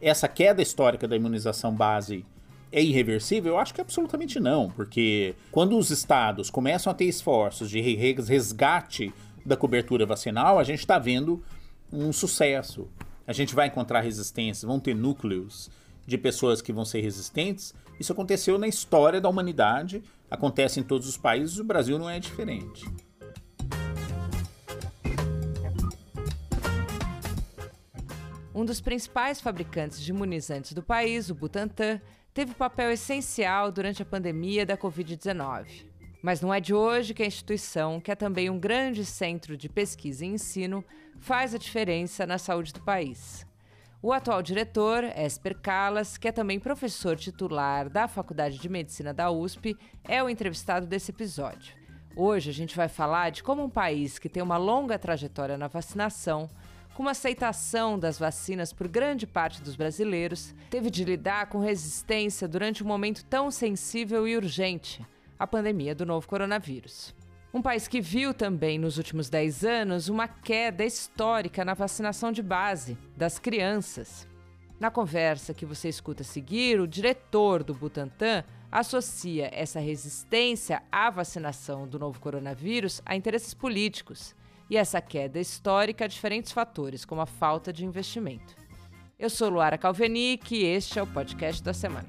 essa queda histórica da imunização base é irreversível? Eu acho que absolutamente não, porque quando os estados começam a ter esforços de resgate da cobertura vacinal, a gente está vendo um sucesso. A gente vai encontrar resistências, vão ter núcleos de pessoas que vão ser resistentes. Isso aconteceu na história da humanidade, acontece em todos os países, o Brasil não é diferente. Um dos principais fabricantes de imunizantes do país, o Butantan, teve papel essencial durante a pandemia da Covid-19. Mas não é de hoje que a instituição, que é também um grande centro de pesquisa e ensino, faz a diferença na saúde do país. O atual diretor, Esper Calas, que é também professor titular da Faculdade de Medicina da USP, é o entrevistado desse episódio. Hoje a gente vai falar de como um país que tem uma longa trajetória na vacinação com uma aceitação das vacinas por grande parte dos brasileiros, teve de lidar com resistência durante um momento tão sensível e urgente a pandemia do novo coronavírus. Um país que viu também nos últimos 10 anos uma queda histórica na vacinação de base das crianças. Na conversa que você escuta a seguir, o diretor do Butantan associa essa resistência à vacinação do novo coronavírus a interesses políticos e essa queda histórica a diferentes fatores, como a falta de investimento. Eu sou Luara Calvenic e este é o podcast da semana.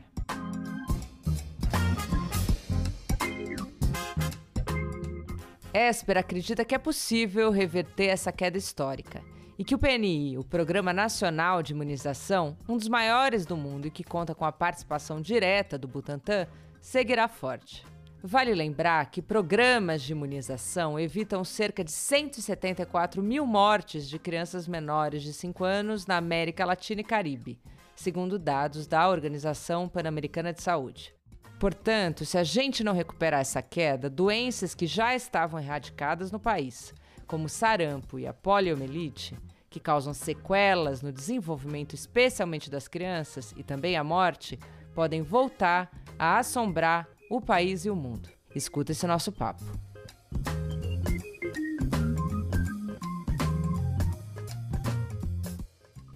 Esper acredita que é possível reverter essa queda histórica e que o PNI, o Programa Nacional de Imunização, um dos maiores do mundo e que conta com a participação direta do Butantan, seguirá forte. Vale lembrar que programas de imunização evitam cerca de 174 mil mortes de crianças menores de 5 anos na América Latina e Caribe, segundo dados da Organização Pan-Americana de Saúde. Portanto, se a gente não recuperar essa queda, doenças que já estavam erradicadas no país, como sarampo e a poliomielite, que causam sequelas no desenvolvimento, especialmente das crianças, e também a morte, podem voltar a assombrar o país e o mundo. Escuta esse nosso papo.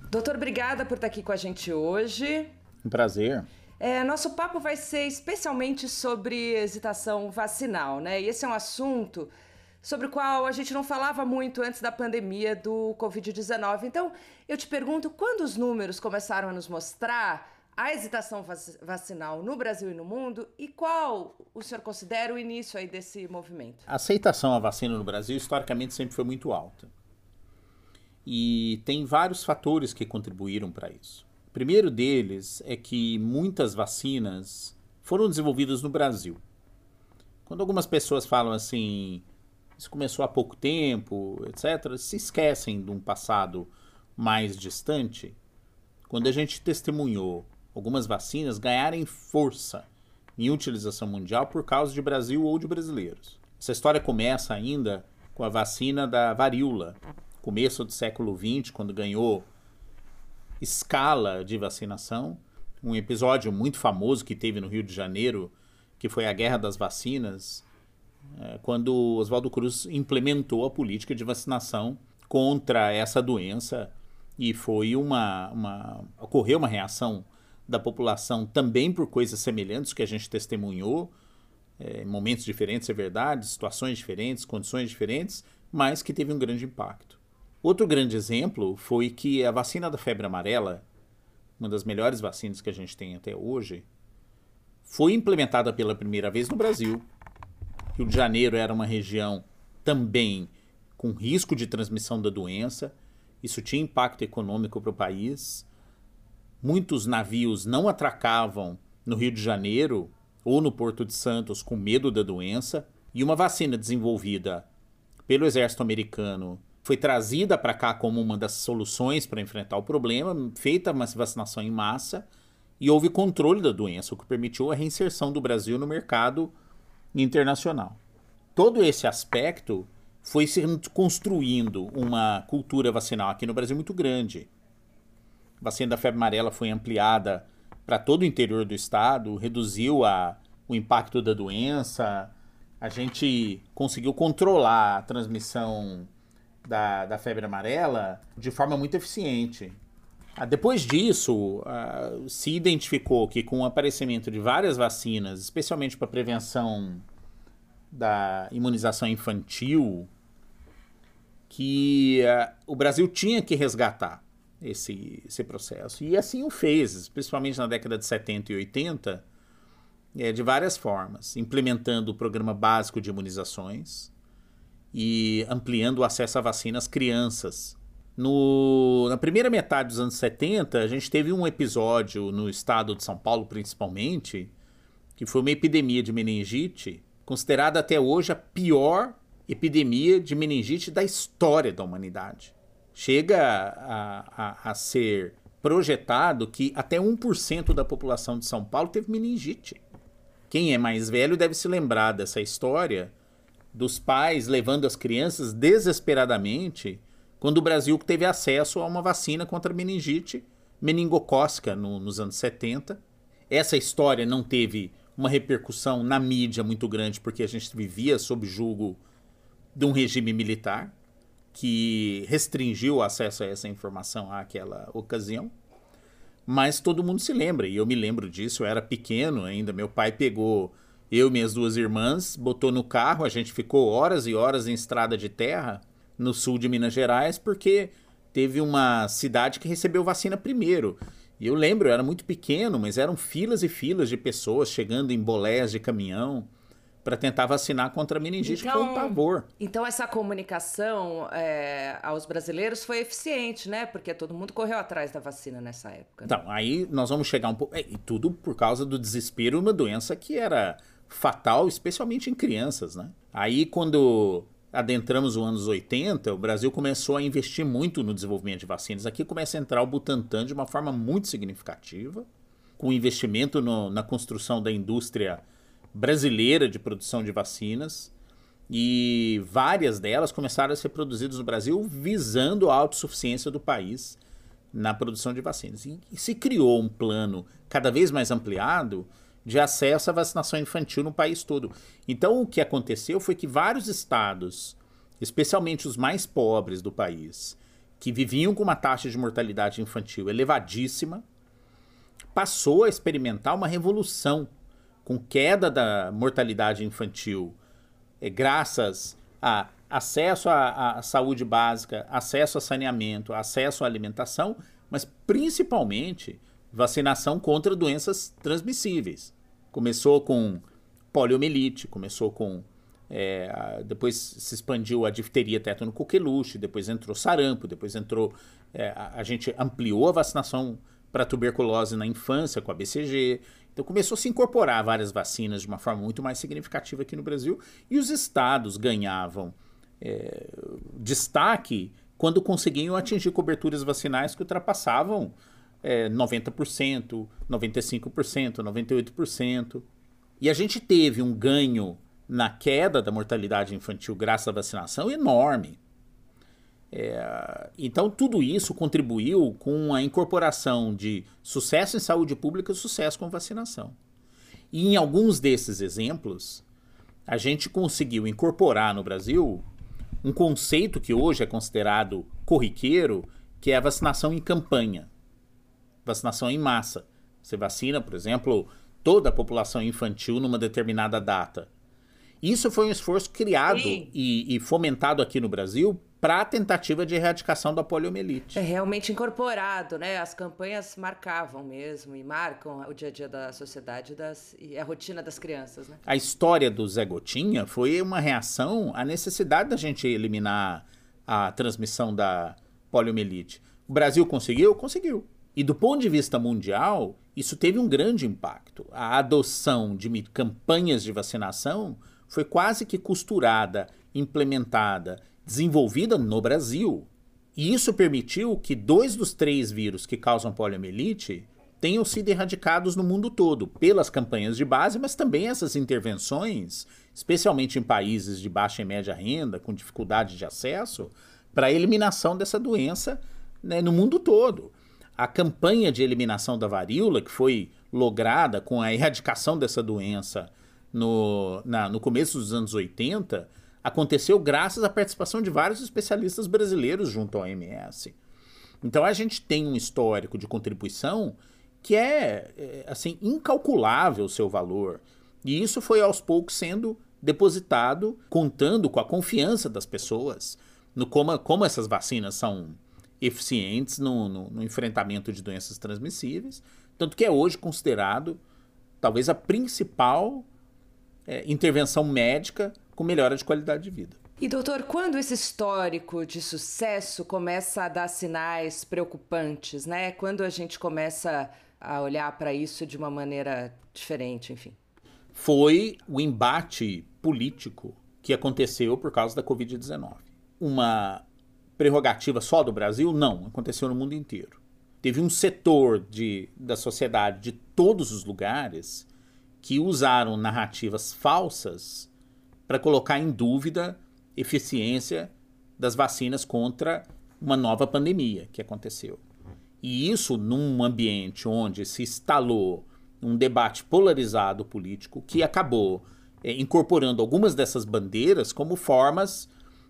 Doutor, obrigada por estar aqui com a gente hoje. Um prazer. É, nosso papo vai ser especialmente sobre hesitação vacinal, né? E esse é um assunto sobre o qual a gente não falava muito antes da pandemia do Covid-19. Então, eu te pergunto, quando os números começaram a nos mostrar a hesitação vacinal no Brasil e no mundo e qual o senhor considera o início aí desse movimento? A aceitação à vacina no Brasil historicamente sempre foi muito alta. E tem vários fatores que contribuíram para isso. O primeiro deles é que muitas vacinas foram desenvolvidas no Brasil. Quando algumas pessoas falam assim, isso começou há pouco tempo, etc., se esquecem de um passado mais distante. Quando a gente testemunhou algumas vacinas ganharem força em utilização mundial por causa de Brasil ou de brasileiros. Essa história começa ainda com a vacina da varíola, começo do século XX, quando ganhou escala de vacinação. Um episódio muito famoso que teve no Rio de Janeiro, que foi a Guerra das Vacinas, é, quando Oswaldo Cruz implementou a política de vacinação contra essa doença e foi uma, uma ocorreu uma reação da população também por coisas semelhantes que a gente testemunhou, é, momentos diferentes, é verdade, situações diferentes, condições diferentes, mas que teve um grande impacto. Outro grande exemplo foi que a vacina da febre amarela, uma das melhores vacinas que a gente tem até hoje, foi implementada pela primeira vez no Brasil. Rio de Janeiro era uma região também com risco de transmissão da doença, isso tinha impacto econômico para o país muitos navios não atracavam no Rio de Janeiro ou no Porto de Santos com medo da doença, e uma vacina desenvolvida pelo exército americano foi trazida para cá como uma das soluções para enfrentar o problema, feita uma vacinação em massa, e houve controle da doença, o que permitiu a reinserção do Brasil no mercado internacional. Todo esse aspecto foi se construindo uma cultura vacinal aqui no Brasil muito grande. A vacina da febre amarela foi ampliada para todo o interior do estado, reduziu a, o impacto da doença. A gente conseguiu controlar a transmissão da, da febre amarela de forma muito eficiente. Ah, depois disso, uh, se identificou que com o aparecimento de várias vacinas, especialmente para prevenção da imunização infantil, que uh, o Brasil tinha que resgatar esse, esse processo. E assim o fez, principalmente na década de 70 e 80, é, de várias formas, implementando o programa básico de imunizações e ampliando o acesso à vacina às crianças no, na primeira metade dos anos 70, a gente teve um episódio no estado de São Paulo, principalmente, que foi uma epidemia de meningite, considerada até hoje a pior epidemia de meningite da história da humanidade. Chega a, a, a ser projetado que até 1% da população de São Paulo teve meningite. Quem é mais velho deve se lembrar dessa história dos pais levando as crianças desesperadamente quando o Brasil teve acesso a uma vacina contra meningite meningocócica no, nos anos 70. Essa história não teve uma repercussão na mídia muito grande, porque a gente vivia sob julgo de um regime militar que restringiu o acesso a essa informação àquela ocasião. Mas todo mundo se lembra, e eu me lembro disso, eu era pequeno ainda. Meu pai pegou eu e minhas duas irmãs, botou no carro, a gente ficou horas e horas em estrada de terra no sul de Minas Gerais, porque teve uma cidade que recebeu vacina primeiro. E eu lembro, eu era muito pequeno, mas eram filas e filas de pessoas chegando em bolés de caminhão para tentar vacinar contra a meningite, então, foi um então, pavor. Então essa comunicação é, aos brasileiros foi eficiente, né? Porque todo mundo correu atrás da vacina nessa época. Né? Então, aí nós vamos chegar um pouco... É, e tudo por causa do desespero, uma doença que era fatal, especialmente em crianças, né? Aí quando adentramos os anos 80, o Brasil começou a investir muito no desenvolvimento de vacinas. Aqui começa a entrar o Butantan de uma forma muito significativa, com investimento no, na construção da indústria brasileira de produção de vacinas. E várias delas começaram a ser produzidas no Brasil visando a autossuficiência do país na produção de vacinas. E, e se criou um plano cada vez mais ampliado de acesso à vacinação infantil no país todo. Então, o que aconteceu foi que vários estados, especialmente os mais pobres do país, que viviam com uma taxa de mortalidade infantil elevadíssima, passou a experimentar uma revolução com queda da mortalidade infantil, é, graças a acesso à, saúde básica, acesso a saneamento, acesso à alimentação, mas principalmente vacinação contra doenças transmissíveis. Começou com poliomielite, começou com. É, depois se expandiu a difteria tétano coqueluche, depois entrou sarampo, depois entrou. É, a, a, gente ampliou a vacinação para tuberculose na infância com a BCG. Então começou a se incorporar várias vacinas de uma forma muito mais significativa aqui no Brasil e os estados ganhavam é, destaque quando conseguiam atingir coberturas vacinais que ultrapassavam é, 90%, 95%, 98%. E a gente teve um ganho na queda da mortalidade infantil graças à vacinação enorme. É, então, tudo isso contribuiu com a incorporação de sucesso em saúde pública e sucesso com vacinação. E em alguns desses exemplos, a gente conseguiu incorporar no Brasil um conceito que hoje é considerado corriqueiro, que é a vacinação em campanha vacinação em massa. Você vacina, por exemplo, toda a população infantil numa determinada data. Isso foi um esforço criado e, e, fomentado aqui no Brasil para a tentativa de erradicação da poliomielite. É realmente incorporado, né? As campanhas marcavam mesmo e marcam o dia a dia da sociedade das, e a rotina das crianças, né? A história do Zé Gotinha foi uma reação à necessidade da gente eliminar a transmissão da poliomielite. O Brasil conseguiu? Conseguiu. E do ponto de vista mundial, isso teve um grande impacto. A adoção de campanhas de vacinação foi quase que costurada, implementada, desenvolvida no Brasil. E isso permitiu que dois dos três vírus que causam poliomielite tenham sido erradicados no mundo todo, pelas campanhas de base, mas também essas intervenções, especialmente em países de baixa e média renda, com dificuldade de acesso, para a eliminação dessa doença né, no mundo todo. A campanha de eliminação da varíola, que foi lograda com a erradicação dessa doença no, na, no começo dos anos 80, aconteceu graças à participação de vários especialistas brasileiros junto ao OMS. Então a gente tem um histórico de contribuição que é, é assim incalculável o seu valor. E isso foi aos poucos sendo depositado, contando com a confiança das pessoas no como, como essas vacinas são eficientes no, no, no enfrentamento de doenças transmissíveis, tanto que é hoje considerado talvez a principal é, intervenção médica com melhora de qualidade de vida. E doutor, quando esse histórico de sucesso começa a dar sinais preocupantes, né? Quando a gente começa a olhar para isso de uma maneira diferente, enfim? Foi o embate político que aconteceu por causa da Covid-19. Uma prerrogativa só do Brasil? Não, aconteceu no mundo inteiro. Teve um setor de, da sociedade de todos os lugares que usaram narrativas falsas para colocar em dúvida eficiência das vacinas contra uma nova pandemia que aconteceu. E isso num ambiente onde se instalou um debate polarizado político que acabou é, incorporando algumas dessas bandeiras como formas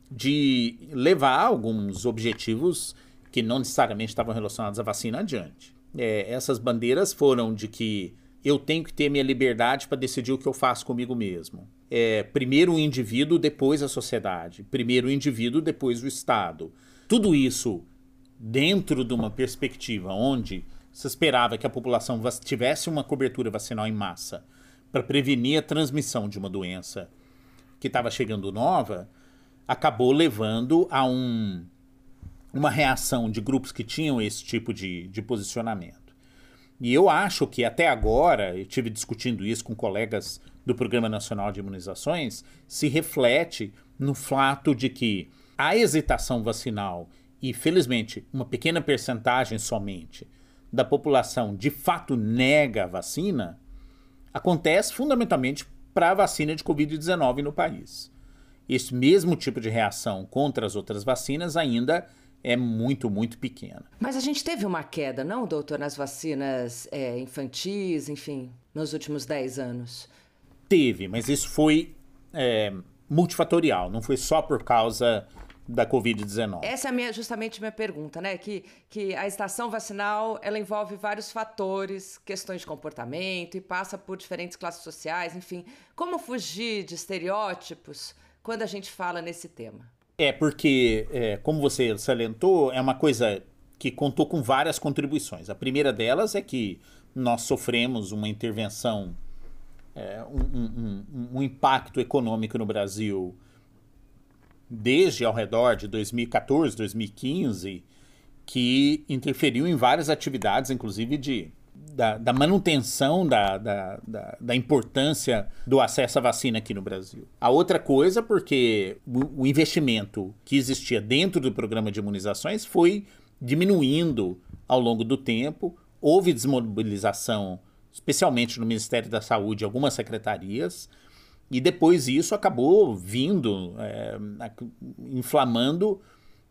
de levar alguns objetivos que não necessariamente estavam relacionados à vacina adiante. É, essas bandeiras foram de que eu tenho que ter minha liberdade para decidir o que eu faço comigo mesmo. É, primeiro o indivíduo, depois a sociedade. Primeiro o indivíduo, depois o Estado. Tudo isso dentro de uma perspectiva onde se esperava que a população tivesse uma cobertura vacinal em massa para prevenir a transmissão de uma doença que estava chegando nova, acabou levando a um, uma reação de grupos que tinham esse tipo de, de posicionamento. E eu acho que até agora, eu tive discutindo isso com colegas do Programa Nacional de Imunizações, se reflete no fato de que a hesitação vacinal e, felizmente, uma pequena percentagem somente da população de fato nega a vacina, acontece fundamentalmente para a vacina de Covid-19 no país. Esse mesmo tipo de reação contra as outras vacinas ainda é muito, muito pequena. Mas a gente teve uma queda, não, doutor, nas vacinas é, infantis, enfim, nos últimos 10 anos? Teve, mas isso foi é, multifatorial, não foi só por causa da Covid-19. Essa é a minha, justamente a minha pergunta, né? Que, que a estação vacinal ela envolve vários fatores, questões de comportamento e passa por diferentes classes sociais, enfim. Como fugir de estereótipos quando a gente fala nesse tema? É, porque, é, como você salientou, é uma coisa que contou com várias contribuições. A primeira delas é que nós sofremos uma intervenção, é, um, um, um, impacto econômico no Brasil desde ao redor de 2014, 2015, que interferiu em várias atividades, inclusive de da, da manutenção da, da, da, importância do acesso à vacina aqui no Brasil. A outra coisa, porque o, o investimento que existia dentro do programa de imunizações foi diminuindo ao longo do tempo, houve desmobilização, especialmente no Ministério da Saúde, algumas secretarias, e depois isso acabou vindo, é, inflamando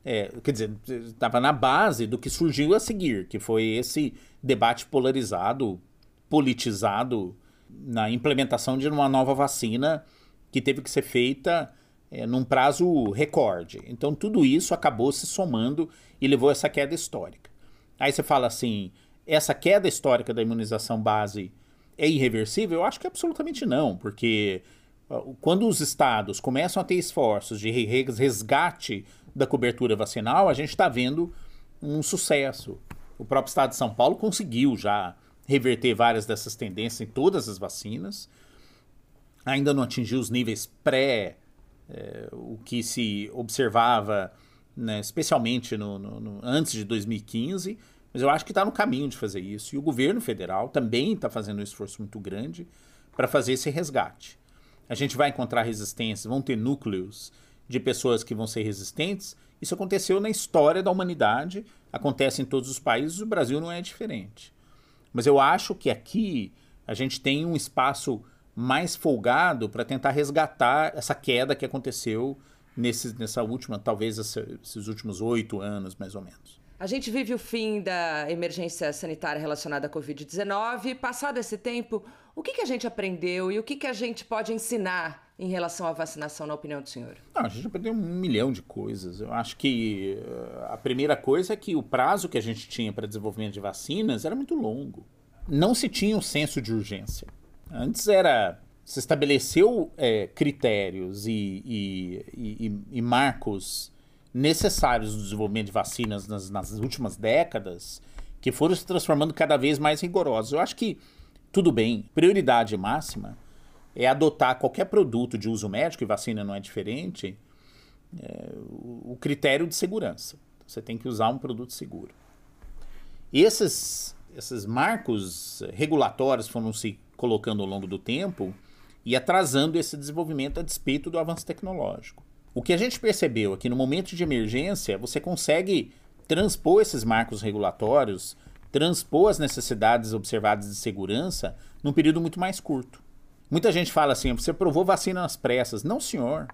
é, quer dizer, estava na base do que surgiu a seguir, que foi esse debate polarizado, politizado na implementação de uma nova vacina que teve que ser feita é, num prazo recorde. Então tudo isso acabou se somando e levou a essa queda histórica. Aí você fala assim, essa queda histórica da imunização base é irreversível? Eu acho que absolutamente não, porque quando os estados começam a ter esforços de resgate da cobertura vacinal, a gente está vendo um sucesso. O próprio estado de São Paulo conseguiu já reverter várias dessas tendências em todas as vacinas. Ainda não atingiu os níveis pré, é, o que se observava, né, especialmente no, no, no, antes de 2015, mas eu acho que está no caminho de fazer isso. E o governo federal também está fazendo um esforço muito grande para fazer esse resgate. A gente vai encontrar resistências, vão ter núcleos de pessoas que vão ser resistentes. Isso aconteceu na história da humanidade, acontece em todos os países, o Brasil não é diferente. Mas eu acho que aqui a gente tem um espaço mais folgado para tentar resgatar essa queda que aconteceu nesse, nessa última, talvez esses últimos oito anos, mais ou menos. A gente vive o fim da emergência sanitária relacionada à Covid-19. Passado esse tempo, o que, que a gente aprendeu e o que, que a gente pode ensinar em relação à vacinação, na opinião do senhor? Não, a gente aprendeu um milhão de coisas. Eu acho que eh, a primeira coisa é que o prazo que a gente tinha para desenvolvimento de vacinas era muito longo. Não se tinha um senso de urgência. Antes era. Se estabeleceu é, critérios e, e, e, e marcos necessários no desenvolvimento de vacinas nas, nas, últimas décadas, que foram se transformando cada vez mais rigorosos. Eu acho que, tudo bem, prioridade máxima é adotar qualquer produto de uso médico, e vacina não é diferente, é, o, critério de segurança. Você tem que usar um produto seguro. E esses, esses marcos regulatórios foram se colocando ao longo do tempo e atrasando esse desenvolvimento a despeito do avanço tecnológico. O que a gente percebeu é que no momento de emergência você consegue transpor esses marcos regulatórios, transpor as necessidades observadas de segurança num período muito mais curto. Muita gente fala assim: você provou vacina às pressas. Não, senhor.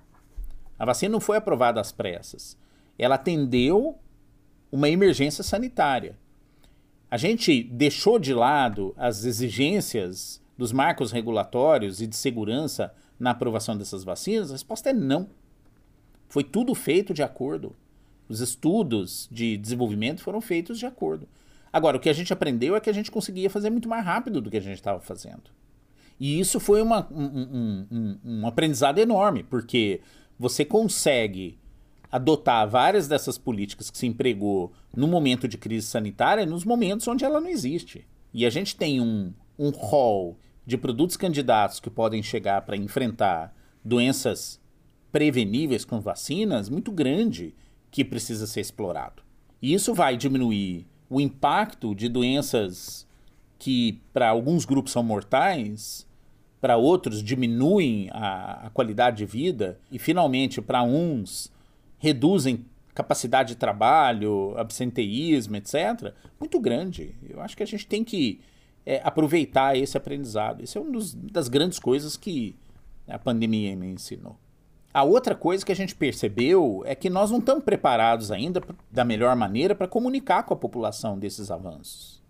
A vacina não foi aprovada às pressas. Ela atendeu uma emergência sanitária. A gente deixou de lado as exigências dos marcos regulatórios e de segurança na aprovação dessas vacinas? A resposta é não. Foi tudo feito de acordo. Os estudos de desenvolvimento foram feitos de acordo. Agora, o que a gente aprendeu é que a gente conseguia fazer muito mais rápido do que a gente estava fazendo. E isso foi uma, um, um, um, um aprendizado enorme, porque você consegue adotar várias dessas políticas que se empregou no momento de crise sanitária nos momentos onde ela não existe. E a gente tem um, um hall de produtos candidatos que podem chegar para enfrentar doenças preveníveis com vacinas muito grande que precisa ser explorado. E isso vai diminuir o impacto de doenças que para alguns grupos são mortais, para outros diminuem a, a, qualidade de vida e finalmente para uns reduzem capacidade de trabalho, absenteísmo, etc. Muito grande. Eu acho que a gente tem que é, aproveitar esse aprendizado. Isso é uma das grandes coisas que a pandemia me ensinou. A outra coisa que a gente percebeu é que nós não estamos preparados ainda da melhor maneira para comunicar com a população desses avanços.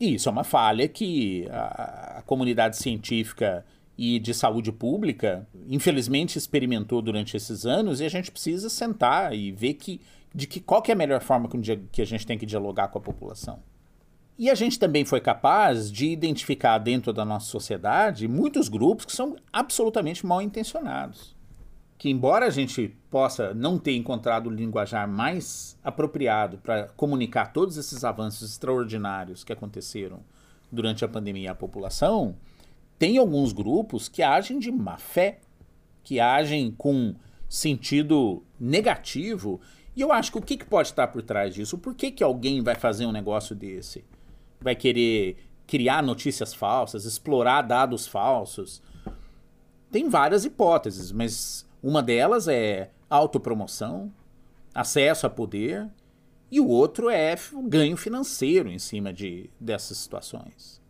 E isso é uma falha que a, a comunidade científica e de saúde pública, infelizmente, experimentou durante esses anos e a gente precisa sentar e ver que, de que qual que é a melhor forma que a gente tem que dialogar com a população. E a gente também foi capaz de identificar dentro da nossa sociedade muitos grupos que são absolutamente mal intencionados que, embora a gente possa não ter encontrado o linguajar mais apropriado para comunicar todos esses avanços extraordinários que aconteceram durante a pandemia à população, tem alguns grupos que agem de má fé, que agem com sentido negativo. E eu acho que o que, que pode estar por trás disso? Por que, que alguém vai fazer um negócio desse? Vai querer criar notícias falsas, explorar dados falsos? Tem várias hipóteses, mas uma delas é autopromoção, acesso a poder, e o outro é o ganho financeiro em cima de, dessas situações.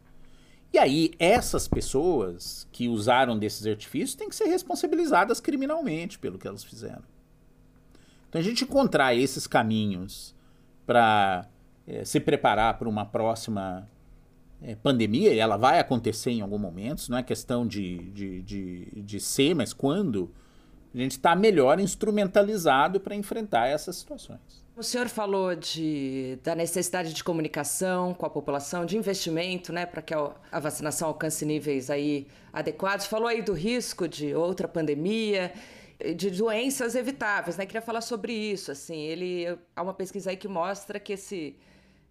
E aí, essas pessoas que usaram desses artifícios têm que ser responsabilizadas criminalmente pelo que elas fizeram. Então, a gente encontrar esses caminhos para é, se preparar para uma próxima é, pandemia, e ela vai acontecer em algum momento, não é questão de, de, de, de ser, mas quando a gente está melhor instrumentalizado para enfrentar essas situações. O senhor falou de, da necessidade de comunicação com a população, de investimento, né, para que a, vacinação alcance níveis aí adequados. Falou aí do risco de outra pandemia, de doenças evitáveis, né? Queria falar sobre isso. Assim, ele há uma pesquisa aí que mostra que esse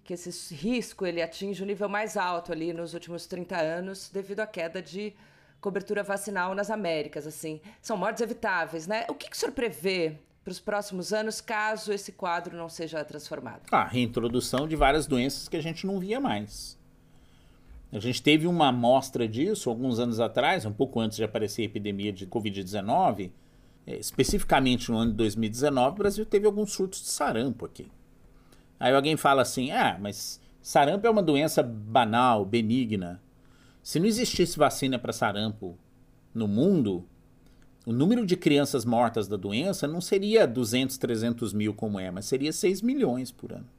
que esse risco ele atinge o nível mais alto ali nos últimos 30 anos devido à queda de cobertura vacinal nas Américas, assim. São mortes evitáveis, né? O que, que o senhor prevê para os próximos anos, caso esse quadro não seja transformado? A reintrodução de várias doenças que a gente não via mais. A gente teve uma amostra disso alguns anos atrás, um pouco antes de aparecer a epidemia de Covid-19. É, especificamente no ano de 2019, o Brasil teve alguns surtos de sarampo aqui. Aí alguém fala assim: ah, mas sarampo é uma doença banal, benigna. Se não existisse vacina para sarampo no mundo, o número de crianças mortas da doença não seria 200, 300 mil como é, mas seria 6 milhões por ano.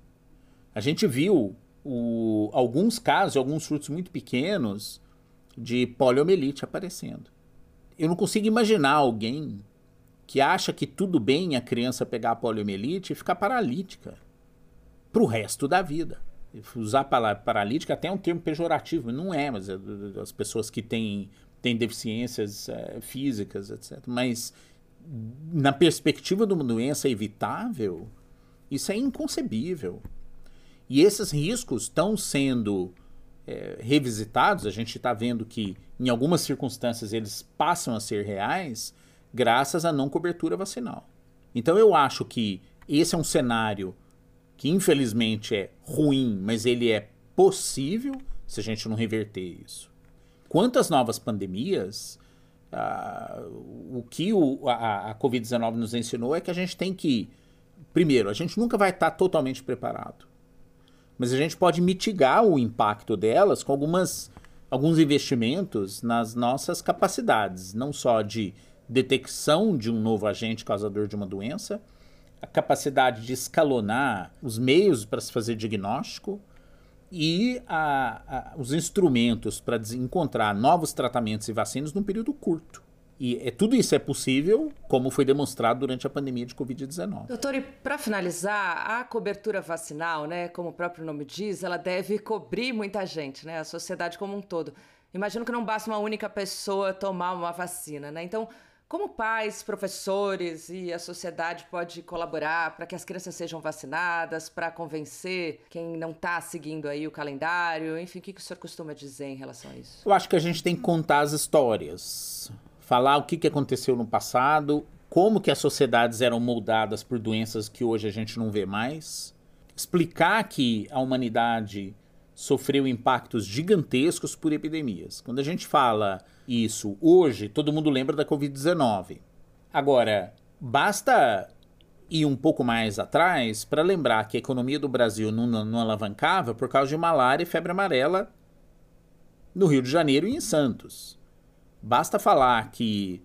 A gente viu o, alguns casos, alguns surtos muito pequenos de poliomielite aparecendo. Eu não consigo imaginar alguém que acha que tudo bem a criança pegar a poliomielite e ficar paralítica para o resto da vida. Usar a palavra paralítica até é um termo pejorativo, não é, mas é as pessoas que têm, têm deficiências é, físicas, etc. Mas na perspectiva de uma doença evitável, isso é inconcebível. E esses riscos estão sendo é, revisitados, a gente está vendo que em algumas circunstâncias eles passam a ser reais graças à não cobertura vacinal. Então eu acho que esse é um cenário que infelizmente é ruim, mas ele é possível se a gente não reverter isso. Quantas novas pandemias, ah, o que o, a, a Covid-19 nos ensinou é que a gente tem que. Primeiro, a gente nunca vai estar totalmente preparado mas a gente pode mitigar o impacto delas com algumas, alguns investimentos nas nossas capacidades, não só de detecção de um novo agente causador de uma doença, a capacidade de escalonar os meios para se fazer diagnóstico e a, a, os instrumentos para encontrar novos tratamentos e vacinas num período curto. E é, tudo isso é possível, como foi demonstrado durante a pandemia de Covid-19. Doutor, e para finalizar, a cobertura vacinal, né, como o próprio nome diz, ela deve cobrir muita gente, né, a sociedade como um todo. Imagino que não basta uma única pessoa tomar uma vacina, né? Então, como pais, professores e a sociedade pode colaborar para que as crianças sejam vacinadas, para convencer quem não está seguindo aí o calendário? Enfim, o que, que o senhor costuma dizer em relação a isso? Eu acho que a gente tem que contar as histórias falar o que, que aconteceu no passado, como que as sociedades eram moldadas por doenças que hoje a gente não vê mais, explicar que a humanidade sofreu impactos gigantescos por epidemias. Quando a gente fala isso hoje, todo mundo lembra da Covid-19. Agora, basta ir um pouco mais atrás para lembrar que a economia do Brasil não, não alavancava por causa de malária e febre amarela no Rio de Janeiro e em Santos. Basta falar que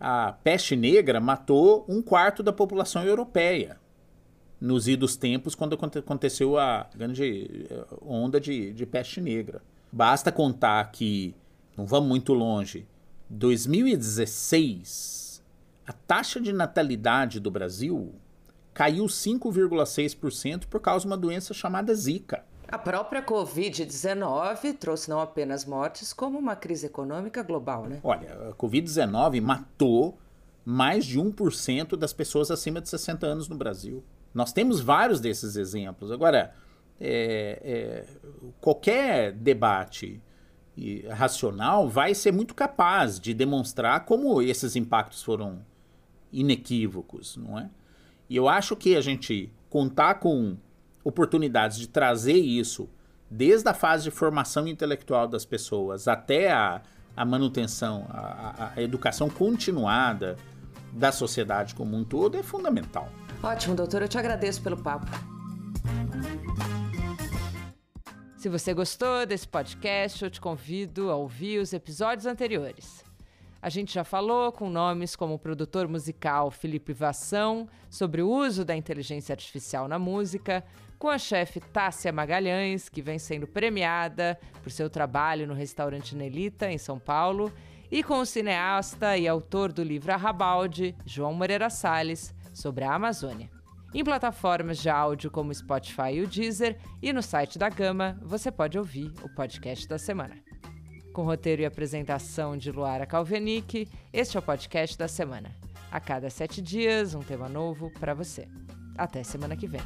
a peste negra matou um quarto da população europeia nos idos tempos quando aconteceu a grande eh, onda de, de peste negra. Basta contar que, não vamos muito longe, 2016, a taxa de natalidade do Brasil caiu 5,6% por causa de uma doença chamada Zika. A própria Covid-19 trouxe não apenas mortes, como uma crise econômica global, né? Olha, a Covid-19 matou mais de 1% das pessoas acima de 60 anos no Brasil. Nós temos vários desses exemplos. Agora, é, é, qualquer debate racional vai ser muito capaz de demonstrar como esses impactos foram inequívocos, não é? E eu acho que a gente contar com oportunidades de trazer isso desde a fase de formação intelectual das pessoas até a, a manutenção, a, a, educação continuada da sociedade como um todo é fundamental. Ótimo, doutor. Eu te agradeço pelo papo. Se você gostou desse podcast, eu te convido a ouvir os episódios anteriores. A gente já falou com nomes como o produtor musical Felipe Vassão sobre o uso da inteligência artificial na música, com a chefe Tássia Magalhães, que vem sendo premiada por seu trabalho no restaurante Nelita, em São Paulo, e com o cineasta e autor do livro Arrabalde, João Moreira Salles, sobre a Amazônia. Em plataformas de áudio como Spotify e o Deezer e no site da Gama, você pode ouvir o podcast da semana com roteiro e apresentação de Luara Calvenic, este é o podcast da semana. A cada sete dias, um tema novo para você. Até semana que vem.